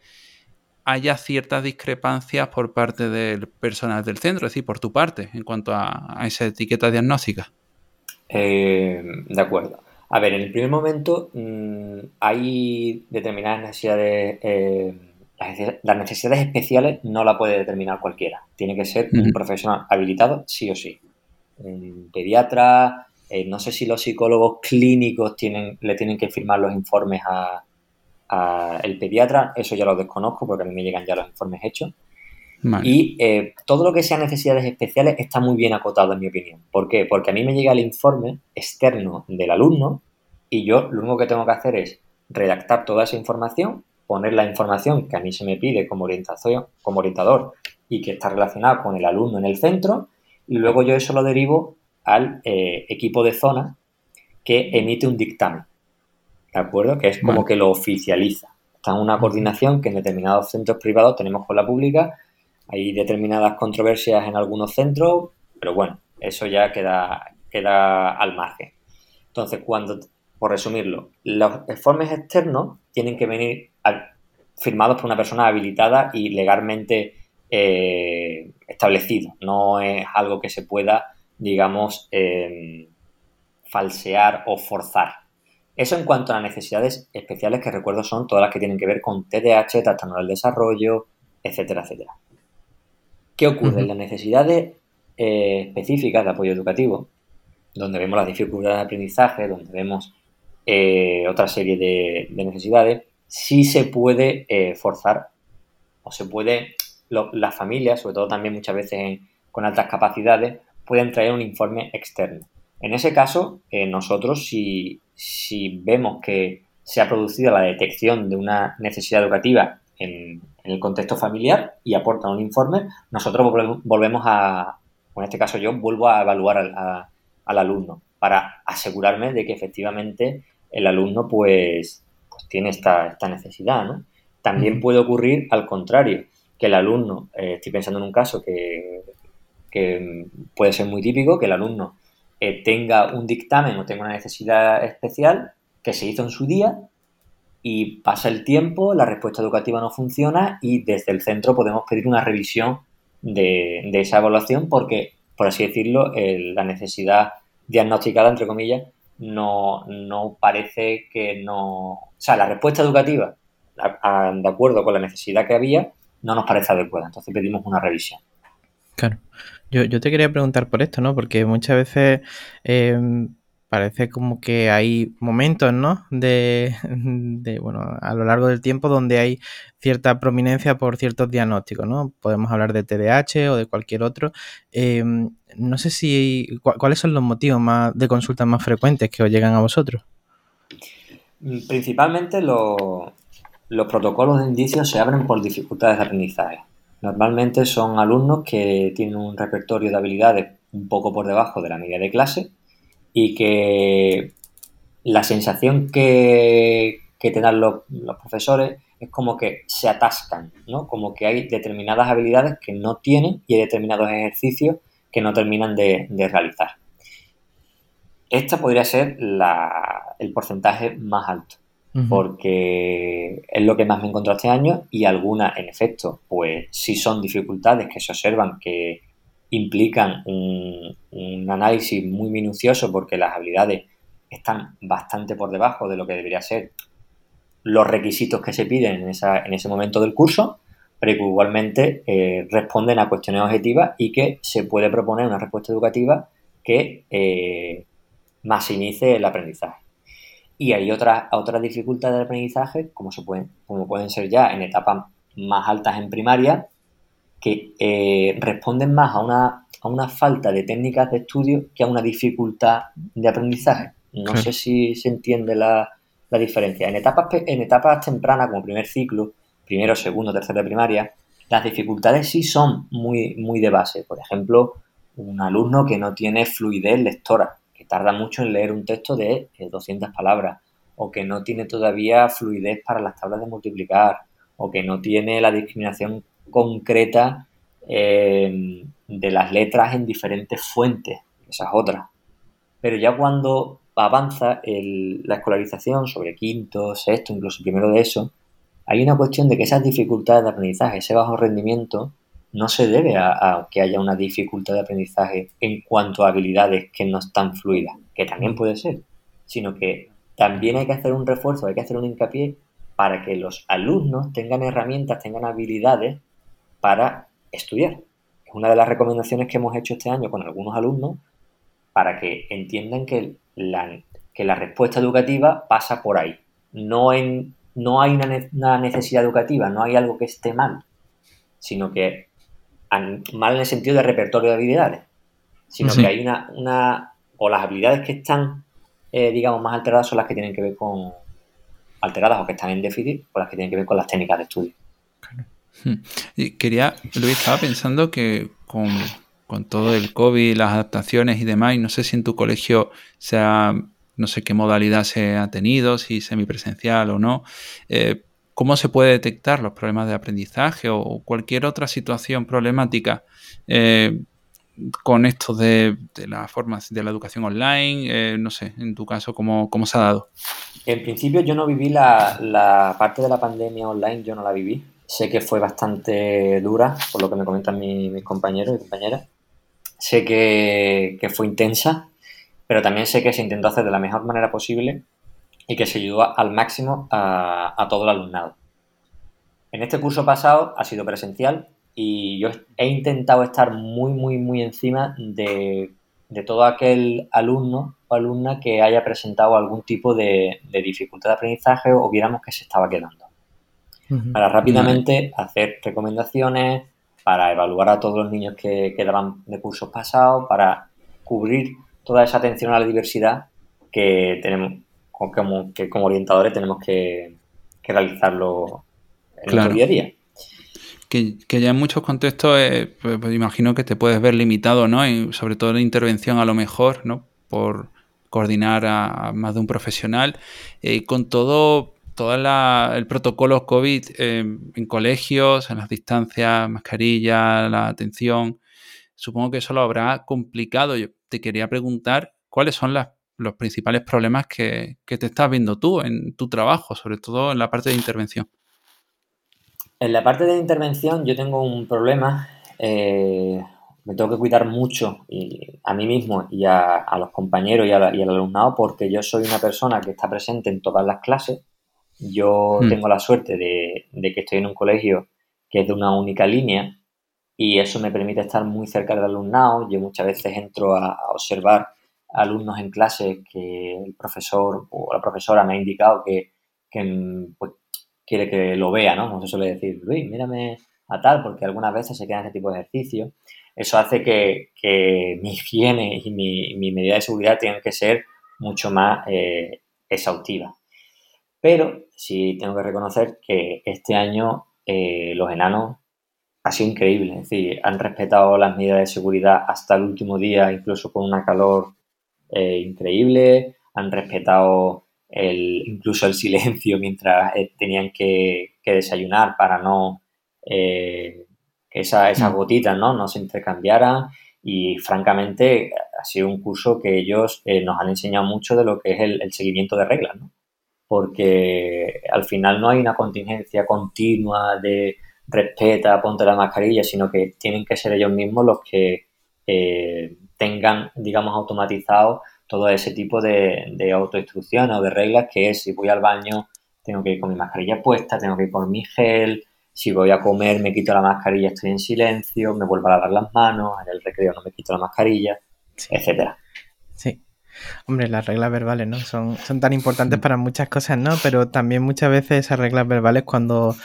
haya ciertas discrepancias por parte del personal del centro, es decir, por tu parte, en cuanto a, esa etiqueta diagnóstica. Eh, de acuerdo. A ver, en el primer momento mm, hay determinadas necesidades, eh, las necesidades especiales no la puede determinar cualquiera. Tiene que ser un profesional habilitado, sí o sí. Un pediatra, eh, no sé si los psicólogos clínicos tienen, le tienen que firmar los informes a, el pediatra, eso ya lo desconozco porque a mí me llegan ya los informes hechos. Y eh, todo lo que sea necesidades especiales está muy bien acotado, en mi opinión. ¿Por qué? Porque a mí me llega el informe externo del alumno y yo lo único que tengo que hacer es redactar toda esa información, poner la información que a mí se me pide como, orientación, como orientador y que está relacionada con el alumno en el centro y luego yo eso lo derivo al eh, equipo de zona que emite un dictamen. ¿De acuerdo? Que es como que lo oficializa. Está en una coordinación que en determinados centros privados tenemos con la pública. Hay determinadas controversias en algunos centros, pero bueno, eso ya queda, queda al margen. Entonces, cuando, por resumirlo, los informes externos tienen que venir firmados por una persona habilitada y legalmente eh, establecido. No es algo que se pueda, digamos, eh, falsear o forzar. Eso en cuanto a las necesidades especiales que recuerdo son todas las que tienen que ver con TDAH, trastorno del desarrollo, etcétera, etcétera. ¿Qué ocurre? En las necesidades eh, específicas de apoyo educativo, donde vemos las dificultades de aprendizaje, donde vemos eh, otra serie de, necesidades, sí se puede eh, forzar o se puede, las familias, sobre todo también muchas veces con altas capacidades, pueden traer un informe externo. En ese caso, nosotros si si vemos que se ha producido la detección de una necesidad educativa en, el contexto familiar y aportan un informe, nosotros volvemos a, en este caso yo, vuelvo a evaluar al, alumno para asegurarme de que efectivamente el alumno pues, pues tiene esta, necesidad, ¿no? También puede ocurrir al contrario, que el alumno, eh, estoy pensando en un caso que, que puede ser muy típico, que el alumno eh, tenga un dictamen o tenga una necesidad especial que se hizo en su día y pasa el tiempo, la respuesta educativa no funciona y desde el centro podemos pedir una revisión de, esa evaluación porque, por así decirlo, la necesidad diagnosticada, entre comillas, no, no parece que no... O sea, la respuesta educativa, de acuerdo con la necesidad que había, no nos parece adecuada. Entonces pedimos una revisión. Claro. Yo, yo te quería preguntar por esto, ¿no? Porque muchas veces eh, parece como que hay momentos, ¿no? De, bueno, a lo largo del tiempo donde hay cierta prominencia por ciertos diagnósticos, ¿no? Podemos hablar de TDAH o de cualquier otro. Em, no sé si, ¿cuáles son los motivos más de consultas más frecuentes que os llegan a vosotros? Principalmente los protocolos de indicios se abren por dificultades de aprendizaje. Normalmente son alumnos que tienen un repertorio de habilidades un poco por debajo de la media de clase y que la sensación que, que te dan los, profesores es como que se atascan, ¿no? Como que hay determinadas habilidades que no tienen y hay determinados ejercicios que no terminan de, realizar. Esta podría ser el porcentaje más alto, porque es lo que más me encontrado este año y algunas, en efecto, pues sí son dificultades que se observan que implican un, análisis muy minucioso porque las habilidades están bastante por debajo de lo que debería ser los requisitos que se piden en, ese momento del curso, pero que igualmente eh, responden a cuestiones objetivas y que se puede proponer una respuesta educativa que eh, maximice el aprendizaje. Y hay otras, otras dificultades de aprendizaje, como, se pueden, como pueden ser ya en etapas más altas en primaria, que eh, responden más a una, a una falta de técnicas de estudio que a una dificultad de aprendizaje. No sé si se entiende la, diferencia. En etapas, en etapas tempranas, como primer ciclo, primero, segundo, tercero de primaria, las dificultades sí son muy, muy de base. Por ejemplo, un alumno que no tiene fluidez lectora, tarda mucho en leer un texto de 200 eh, palabras, o que no tiene todavía fluidez para las tablas de multiplicar, o que no tiene la discriminación concreta eh, de las letras en diferentes fuentes, esas otras. Pero ya cuando avanza la escolarización sobre quinto, sexto, incluso primero de eso, hay una cuestión de que esas dificultades de aprendizaje, ese bajo rendimiento, no se debe a, que haya una dificultad de aprendizaje en cuanto a habilidades que no están fluidas, que también puede ser, sino que también hay que hacer un refuerzo, hay que hacer un hincapié para que los alumnos tengan herramientas, tengan habilidades para estudiar. Es una de las recomendaciones que hemos hecho este año con algunos alumnos para que entiendan que la, que la respuesta educativa pasa por ahí. No, en, no hay una, necesidad educativa, no hay algo que esté mal, sino que mal en el sentido de repertorio de habilidades, sino que hay una, una, o las habilidades que están, eh, digamos, más alteradas son las que tienen que ver con, alteradas o que están en déficit, o las que tienen que ver con las técnicas de estudio. Hmm. Y quería, lo estaba pensando que con, todo el COVID, las adaptaciones y demás, y no sé si en tu colegio sea, no sé qué modalidad se ha tenido, si semipresencial o no, eh, ¿cómo se puede detectar los problemas de aprendizaje o cualquier otra situación problemática eh, con esto de, la forma de la educación online? Eh, no sé, en tu caso, ¿cómo, ¿cómo, se ha dado? En principio yo no viví la, la parte de la pandemia online, yo no la viví Sé que fue bastante dura, por lo que me comentan mis compañeros y compañeras. Sé que, fue intensa, pero también sé que se intentó hacer de la mejor manera posible y que se ayudó al máximo a, todo el alumnado. En este curso pasado ha sido presencial y yo he intentado estar muy, muy, muy encima de, todo aquel alumno o alumna que haya presentado algún tipo de, de dificultad de aprendizaje o viéramos que se estaba quedando. Para rápidamente hacer recomendaciones, para evaluar a todos los niños que quedaban de cursos pasados, para cubrir toda esa atención a la diversidad que tenemos como, que como orientadores tenemos que, realizarlo en el día a día. Que, ya en muchos contextos, eh, pues, pues, imagino que te puedes ver limitado, ¿no? sobre todo en intervención a lo mejor, ¿no? Por coordinar a, más de un profesional. Eh, con todo, todo el protocolo COVID en colegios, en las distancias, mascarilla, la atención, supongo que eso lo habrá complicado. Yo te quería preguntar cuáles son los principales problemas que, te estás viendo tú en tu trabajo, sobre todo en la parte de intervención. En la parte de intervención yo tengo un problema eh, me tengo que cuidar mucho y a mí mismo y a, los compañeros y, al alumnado porque yo soy una persona que está presente en todas las clases. Yo hmm. tengo la suerte de, que estoy en un colegio que es de una única línea y eso me permite estar muy cerca del alumnado. Yo muchas veces entro a, observar alumnos en clase que el profesor o la profesora me ha indicado que, pues, quiere que lo vea, ¿no? Como se suele decir, Luis, mírame a tal, porque algunas veces se quedan este tipo de ejercicios. Eso hace que, mi higiene y mi, medida de seguridad tengan que ser mucho más eh, exhaustivas. Pero sí tengo que reconocer que este año eh, los enanos ha sido increíble. Es decir, han respetado las medidas de seguridad hasta el último día, incluso con una calor eh, increíble. Han respetado el, incluso el silencio mientras tenían que, que, desayunar para no que esa, esas mm. gotitas ¿no? no se intercambiaran y francamente ha sido un curso que ellos eh, nos han enseñado mucho de lo que es el, seguimiento de reglas, ¿no? porque al final no hay una contingencia continua de respeta, ponte la mascarilla, sino que tienen que ser ellos mismos los que eh, tengan, digamos, automatizado todo ese tipo de, de autoinstrucciones o de reglas que es si voy al baño tengo que ir con mi mascarilla puesta, tengo que ir con mi gel, si voy a comer, me quito la mascarilla, estoy en silencio, me vuelvo a lavar las manos, en el recreo no me quito la mascarilla, etcétera. Hombre, las reglas verbales, ¿no? Son, son tan importantes para muchas cosas, ¿no? Pero también muchas veces esas reglas verbales cuando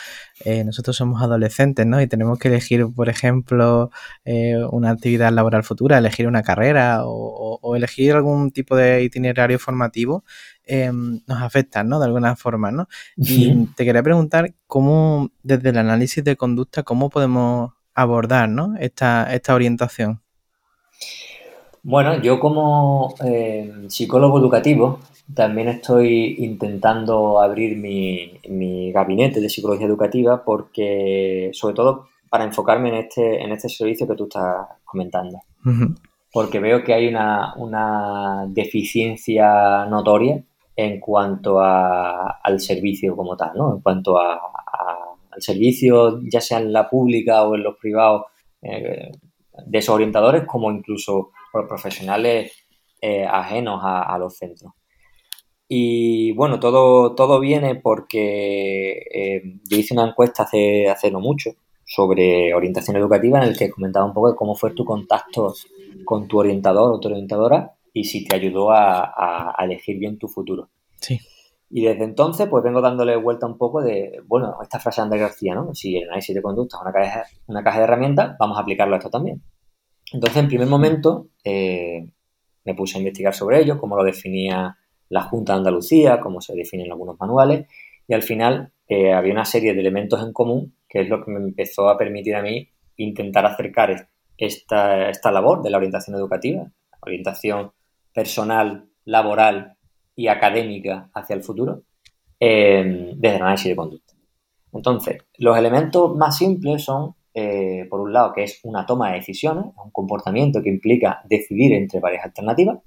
eh, nosotros somos adolescentes, ¿no? Y tenemos que elegir, por ejemplo, eh, una actividad laboral futura, elegir una carrera o, elegir algún tipo de itinerario formativo, em, nos afectan, ¿no? De alguna forma, ¿no? Y te quería preguntar cómo, desde el análisis de conducta, cómo podemos abordar, ¿no? Esta, esta orientación. Bueno, yo como eh, psicólogo educativo también estoy intentando abrir mi, gabinete de psicología educativa porque, sobre todo, para enfocarme en este, en este servicio que tú estás comentando. Porque veo que hay una, deficiencia notoria en cuanto al servicio como tal, ¿no? En cuanto a, al servicio, ya sea en la pública o en los privados, eh, desorientadores como incluso por profesionales eh, ajenos a, los centros. Y bueno, todo, todo viene porque eh, yo hice una encuesta hace, hace no mucho sobre orientación educativa en el que comentaba un poco de cómo fue tu contacto con tu orientador o tu orientadora y si te ayudó a, elegir bien tu futuro. Sí. Y desde entonces, pues vengo dándole vuelta un poco de, bueno, esta frase de Andrés García, ¿no? Si el análisis de conducta es una caja, una caja de herramientas, vamos a aplicarlo a esto también. Entonces, en primer momento, eh, me puse a investigar sobre ello, cómo lo definía la Junta de Andalucía, cómo se definen algunos manuales, y al final eh, había una serie de elementos en común, que es lo que me empezó a permitir a mí intentar acercar esta, labor de la orientación educativa, orientación personal, laboral y académica hacia el futuro, eh, desde el análisis de conducta. Entonces, los elementos más simples son eh, por un lado, que es una toma de decisiones, un comportamiento que implica decidir entre varias alternativas,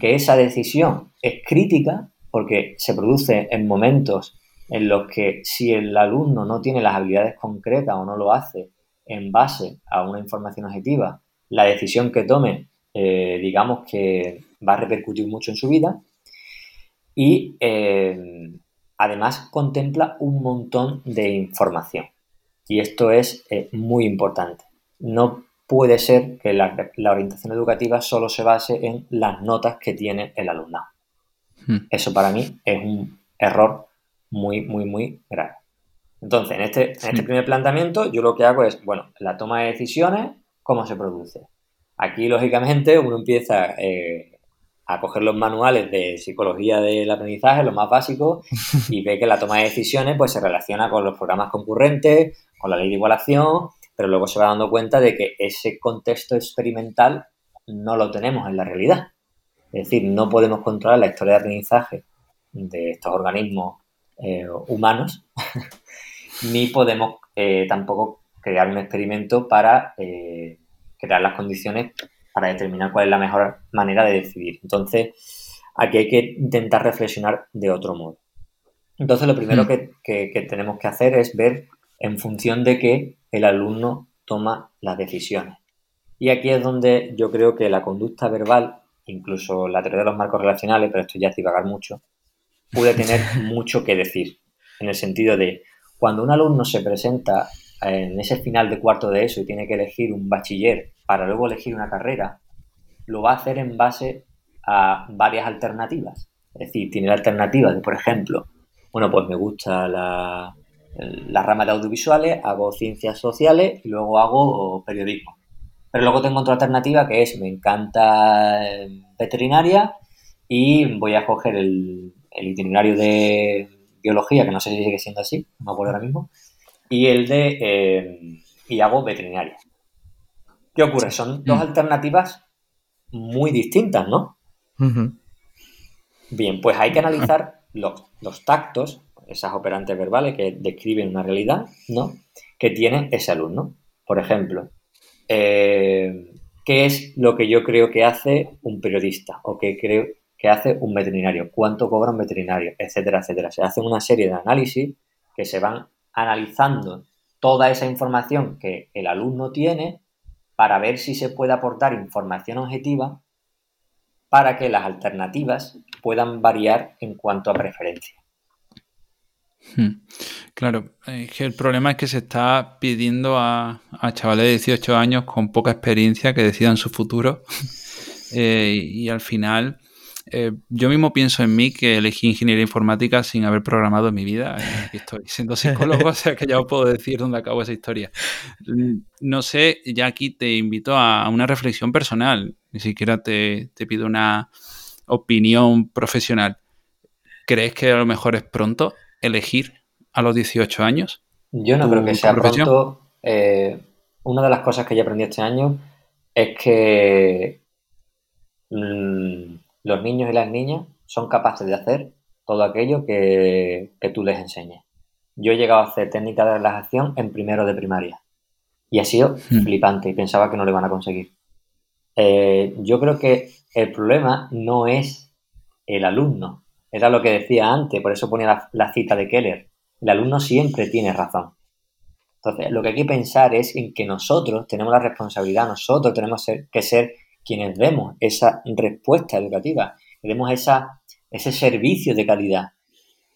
que esa decisión es crítica porque se produce en momentos en los que si el alumno no tiene las habilidades concretas o no lo hace en base a una información objetiva, la decisión que tome, eh, digamos que va a repercutir mucho en su vida. Y eh, además contempla un montón de información. Y esto es eh, muy importante. No puede ser que la, orientación educativa solo se base en las notas que tiene el alumnado. Hmm. Eso para mí es un error muy, muy, muy grave. Entonces, en este, en este primer planteamiento, yo lo que hago es, bueno, la toma de decisiones, ¿cómo se produce? Aquí, lógicamente, uno empieza eh, a coger los manuales de psicología del aprendizaje, lo más básico, y ve que la toma de decisiones pues, se relaciona con los programas concurrentes, con la ley de igualación, pero luego se va dando cuenta de que ese contexto experimental no lo tenemos en la realidad. Es decir, no podemos controlar la historia de aprendizaje de estos organismos eh, humanos, ni podemos eh, tampoco crear un experimento para eh, crear las condiciones para determinar cuál es la mejor manera de decidir. Entonces, aquí hay que intentar reflexionar de otro modo. Entonces, lo primero hmm. que, tenemos que hacer es ver en función de qué el alumno toma las decisiones. Y aquí es donde yo creo que la conducta verbal, incluso la teoría de los marcos relacionales, pero esto ya es divagar mucho, puede tener mucho que decir. En el sentido de, cuando un alumno se presenta en ese final de cuarto de eso y tiene que elegir un bachiller para luego elegir una carrera, lo va a hacer en base a varias alternativas. Es decir, tiene la alternativa de, por ejemplo, bueno, pues me gusta la, la rama de audiovisuales, hago ciencias sociales y luego hago periodismo. Pero luego tengo otra alternativa que es, me encanta eh, veterinaria y voy a coger el, itinerario de biología, que no sé si sigue siendo así, no me acuerdo ahora mismo, y el de, eh, y hago veterinaria. ¿Qué ocurre? Son dos alternativas muy distintas, ¿no? Bien, pues hay que analizar los, los tactos esas operantes verbales que describen una realidad, ¿no? Que tiene ese alumno. Por ejemplo, eh, ¿qué es lo que yo creo que hace un periodista? ¿O qué creo que hace un veterinario? ¿Cuánto cobra un veterinario? Etcétera, etcétera. Se hace una serie de análisis que se van analizando toda esa información que el alumno tiene para ver si se puede aportar información objetiva para que las alternativas puedan variar en cuanto a preferencia. Hmm. Claro, que el problema es que se está pidiendo a, chavales de 18 años con poca experiencia que decidan su futuro eh, y al final eh, yo mismo pienso en mí que elegí ingeniería informática sin haber programado en mi vida. Eh, estoy siendo psicólogo, o sea que ya os puedo decir dónde acabo esa historia. Mm, no sé, ya aquí te invito a una reflexión personal, ni siquiera te, te pido una opinión profesional. ¿Crees que a lo mejor es pronto? Elegir a los 18 años? Yo no creo que sea pronto. Eh, una de las cosas que yo aprendí este año es que mm, los niños y las niñas son capaces de hacer todo aquello que, tú les enseñes. Yo he llegado a hacer técnica de relajación en primero de primaria y ha sido hmm. flipante y pensaba que no lo iban a conseguir. Eh, yo creo que el problema no es el alumno, era lo que decía antes, por eso ponía la, cita de Keller. El alumno siempre tiene razón. Entonces, lo que hay que pensar es en que nosotros tenemos la responsabilidad, nosotros tenemos que ser quienes demos esa respuesta educativa, que demos esa, ese servicio de calidad.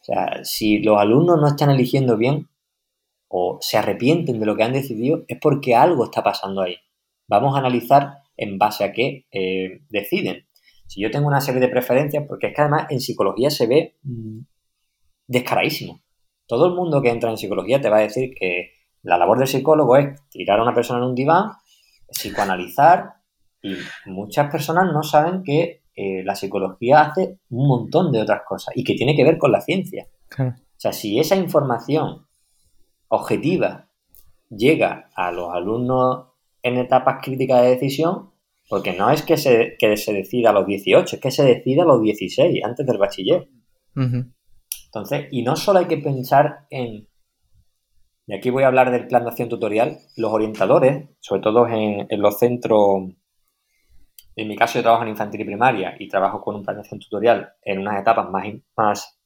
O sea, si los alumnos no están eligiendo bien o se arrepienten de lo que han decidido, es porque algo está pasando ahí. Vamos a analizar en base a qué eh, deciden. Si yo tengo una serie de preferencias, porque es que además en psicología se ve mm, descaradísimo. Todo el mundo que entra en psicología te va a decir que la labor del psicólogo es tirar a una persona en un diván, psicoanalizar, y muchas personas no saben que eh, la psicología hace un montón de otras cosas y que tiene que ver con la ciencia. O sea, si esa información objetiva llega a los alumnos en etapas críticas de decisión, porque no es que se, se decida a los 18, es que se decida a los 16, antes del bachiller. Entonces, y no solo hay que pensar en, y aquí voy a hablar del plan de acción tutorial, los orientadores, sobre todo en, los centros, en mi caso yo trabajo en infantil y primaria y trabajo con un plan de acción tutorial en unas etapas más, más,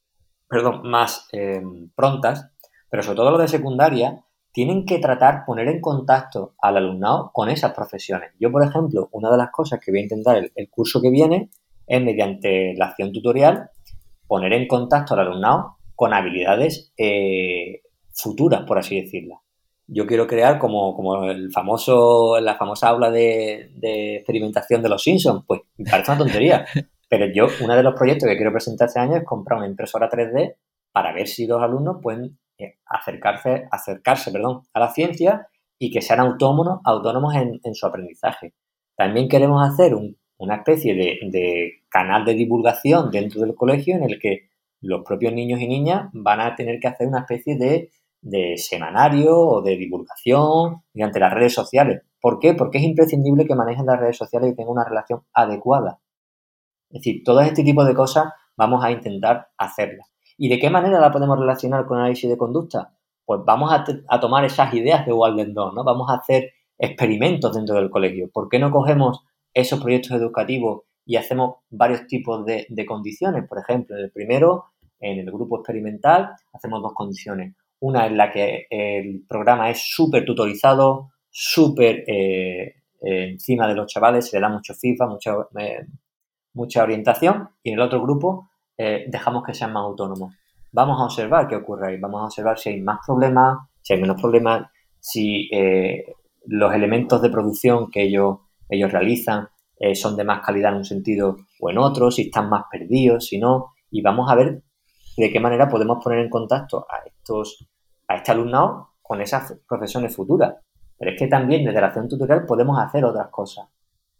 perdón, más eh, prontas, pero sobre todo los de secundaria, tienen que tratar, poner en contacto al alumnado con esas profesiones. Yo, por ejemplo, una de las cosas que voy a intentar el, curso que viene es mediante la acción tutorial poner en contacto al alumnado con habilidades eh, futuras, por así decirlo. Yo quiero crear como, como el famoso, la famosa aula de, de experimentación de los Simpsons. Pues me parece una tontería. Pero yo, uno de los proyectos que quiero presentar este año es comprar una impresora 3D para ver si los alumnos pueden acercarse, acercarse perdón, a la ciencia y que sean autónomos, autónomos en, su aprendizaje. También queremos hacer una especie de, canal de divulgación dentro del colegio en el que los propios niños y niñas van a tener que hacer una especie de, de semanario o de divulgación mediante las redes sociales. ¿Por qué? Porque es imprescindible que manejen las redes sociales y tengan una relación adecuada. Es decir, todo este tipo de cosas vamos a intentar hacerlas. ¿Y de qué manera la podemos relacionar con análisis de conducta? Pues vamos a, tomar esas ideas de Walden 2, ¿no? Vamos a hacer experimentos dentro del colegio. ¿Por qué no cogemos esos proyectos educativos y hacemos varios tipos de, condiciones? Por ejemplo, en el primero, en el grupo experimental, hacemos dos condiciones. Una en la que el programa es súper tutorizado, súper eh, encima de los chavales, se le da mucho FIFA, mucha, mucha orientación y en el otro grupo dejamos que sean más autónomos. Vamos a observar qué ocurre ahí, vamos a observar si hay más problemas, si hay menos problemas, si los elementos de producción que ellos, ellos realizan son de más calidad en un sentido o en otro, si están más perdidos, si no, y vamos a ver de qué manera podemos poner en contacto a estos, a este alumnado con esas profesiones futuras. Pero es que también desde la acción tutorial podemos hacer otras cosas.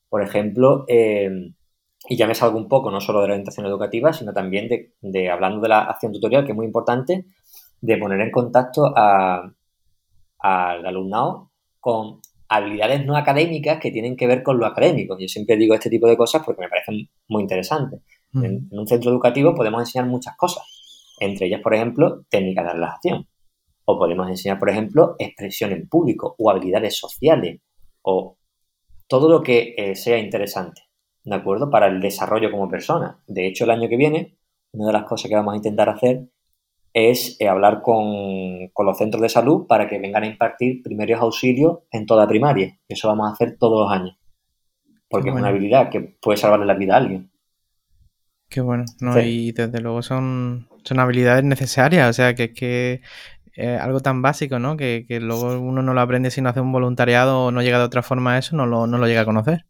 Por ejemplo, eh, y ya me salgo un poco no solo de la orientación educativa, sino también de, hablando de la acción tutorial, que es muy importante, de poner en contacto al alumnado con habilidades no académicas que tienen que ver con lo académico. Yo siempre digo este tipo de cosas porque me parecen muy interesantes. En, un centro educativo podemos enseñar muchas cosas, entre ellas, por ejemplo, técnicas de relación. O podemos enseñar, por ejemplo, expresión en público o habilidades sociales o todo lo que eh, sea interesante, ¿de acuerdo? Para el desarrollo como persona. De hecho, el año que viene, una de las cosas que vamos a intentar hacer es eh, hablar con, con, los centros de salud para que vengan a impartir primeros auxilios en toda primaria. Eso vamos a hacer todos los años. Porque es una habilidad que puede salvarle la vida a alguien. Qué bueno, ¿no? Y desde luego son, son habilidades necesarias, o sea, que es que eh, algo tan básico, ¿no? Que, luego uno no lo aprende si no hace un voluntariado o no llega de otra forma a eso, no lo, no lo llega a conocer.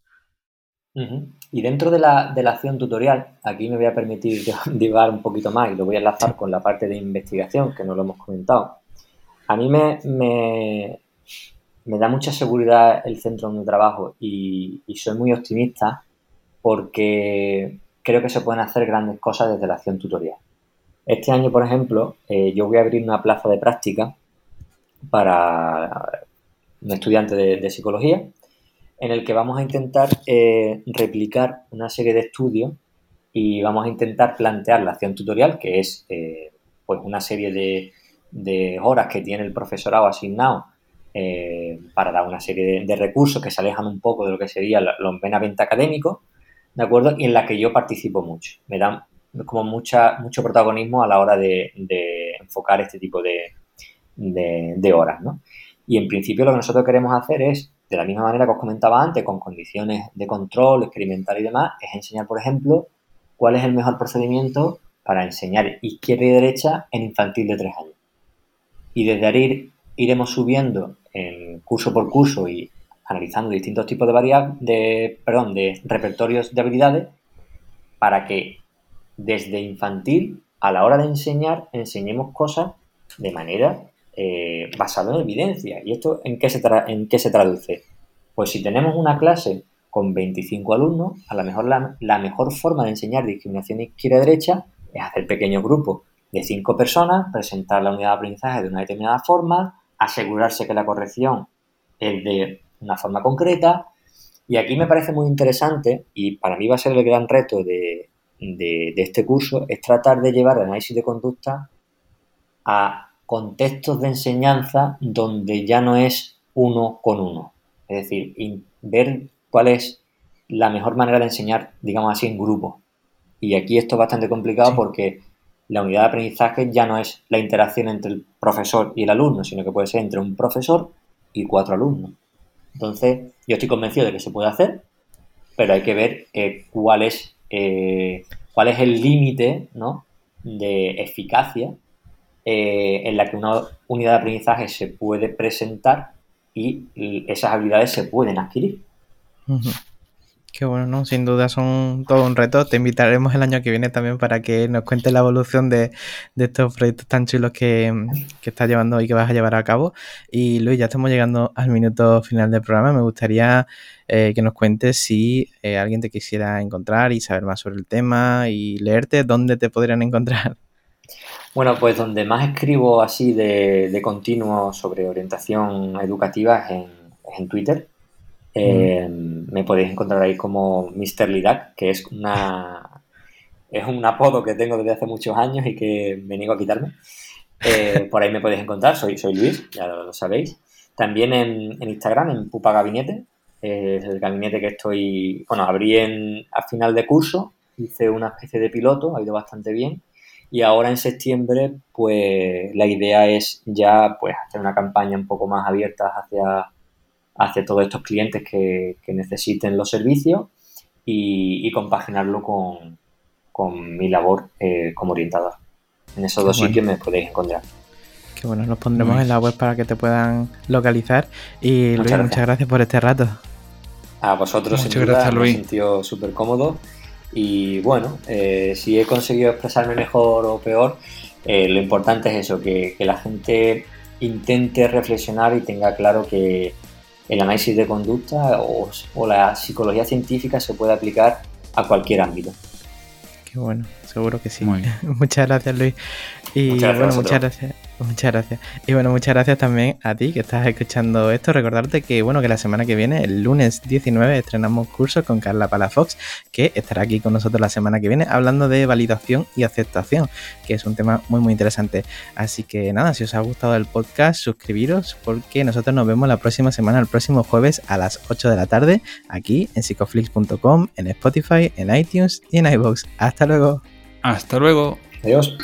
Y dentro de la, de la, acción tutorial, aquí me voy a permitir divagar un poquito más y lo voy a enlazar con la parte de investigación, que no lo hemos comentado. A mí me, me, me da mucha seguridad el centro donde trabajo y, y soy muy optimista porque creo que se pueden hacer grandes cosas desde la acción tutorial. Este año, por ejemplo, eh, yo voy a abrir una plaza de práctica para un estudiante de, psicología en el que vamos a intentar eh, replicar una serie de estudios y vamos a intentar plantear la acción tutorial, que es eh, pues una serie de, horas que tiene el profesorado asignado para dar una serie de, recursos que se alejan un poco de lo que sería los menamente académicos ¿de acuerdo? Y en la que yo participo mucho. Me dan como mucha, mucho protagonismo a la hora de, enfocar este tipo de, de, horas, ¿no? Y en principio lo que nosotros queremos hacer es, de la misma manera que os comentaba antes, con condiciones de control, experimental y demás, es enseñar, por ejemplo, cuál es el mejor procedimiento para enseñar izquierda y derecha en infantil de tres años. Y desde ahí iremos subiendo en curso por curso y analizando distintos tipos de variables, de, perdón, de repertorios de habilidades para que desde infantil a la hora de enseñar enseñemos cosas de manera eh, basada en evidencia. ¿Y esto en qué, se en qué se traduce? Pues si tenemos una clase con 25 alumnos, a lo mejor la, mejor forma de enseñar discriminación izquierda-derecha es hacer pequeños grupos de 5 personas, presentar la unidad de aprendizaje de una determinada forma, asegurarse que la corrección es de una forma concreta. Y aquí me parece muy interesante, y para mí va a ser el gran reto de, este curso, es tratar de llevar el análisis de conducta a contextos de enseñanza donde ya no es uno con uno. Es decir, ver cuál es la mejor manera de enseñar, digamos así, en grupo. Y aquí esto es bastante complicado porque la unidad de aprendizaje ya no es la interacción entre el profesor y el alumno, sino que puede ser entre un profesor y cuatro alumnos. Entonces, yo estoy convencido de que se puede hacer, pero hay que ver eh, cuál, es, eh, cuál es el límite de eficacia eh, en la que una unidad de aprendizaje se puede presentar y esas habilidades se pueden adquirir. Qué bueno, ¿no? Sin duda son todo un reto. Te invitaremos el año que viene también para que nos cuentes la evolución de, estos proyectos tan chulos que, que, estás llevando y que vas a llevar a cabo. Y Luis, ya estamos llegando al minuto final del programa. Me gustaría eh, que nos cuentes si eh, alguien te quisiera encontrar y saber más sobre el tema y leerte, ¿dónde te podrían encontrar? Bueno, pues donde más escribo así de, continuo sobre orientación educativa es en, es en Twitter eh, me podéis encontrar ahí como Mr. Lidak, que es una es un apodo que tengo desde hace muchos años y que me niego a quitarme. Eh, por ahí me podéis encontrar, soy, soy Luis, ya lo, sabéis. También en, Instagram, en Pupa Gabinete, es el gabinete que estoy, bueno, abrí en, a final de curso, hice una especie de piloto, ha ido bastante bien. Y ahora en septiembre, pues la idea es ya pues hacer una campaña un poco más abierta hacia hacia todos estos clientes que, necesiten los servicios y, compaginarlo con, mi labor eh, como orientador. En esos dos sitios me podéis encontrar. Qué bueno, los pondremos en la web para que te puedan localizar. Y Luis, muchas gracias por este rato. A vosotros, Muchas gracias, Luis. me he sentido súper cómodo. Y bueno, eh, si he conseguido expresarme mejor o peor, eh, lo importante es eso, que, la gente intente reflexionar y tenga claro que el análisis de conducta o, la psicología científica se puede aplicar a cualquier ámbito. Qué bueno, seguro que sí. Muchas gracias, Luis. Y bueno, muchas gracias. Muchas gracias. Y bueno, muchas gracias también a ti que estás escuchando esto. Recordarte que, bueno, que la semana que viene, el lunes 19, estrenamos curso con Carla Palafox, que estará aquí con nosotros la semana que viene hablando de validación y aceptación, que es un tema muy, muy interesante. Así que nada, si os ha gustado el podcast, suscribiros porque nosotros nos vemos la próxima semana, el próximo jueves a las 8 de la tarde, aquí en psicoflix.com, en Spotify, en iTunes y en iVoox. Hasta luego. Hasta luego. Adiós.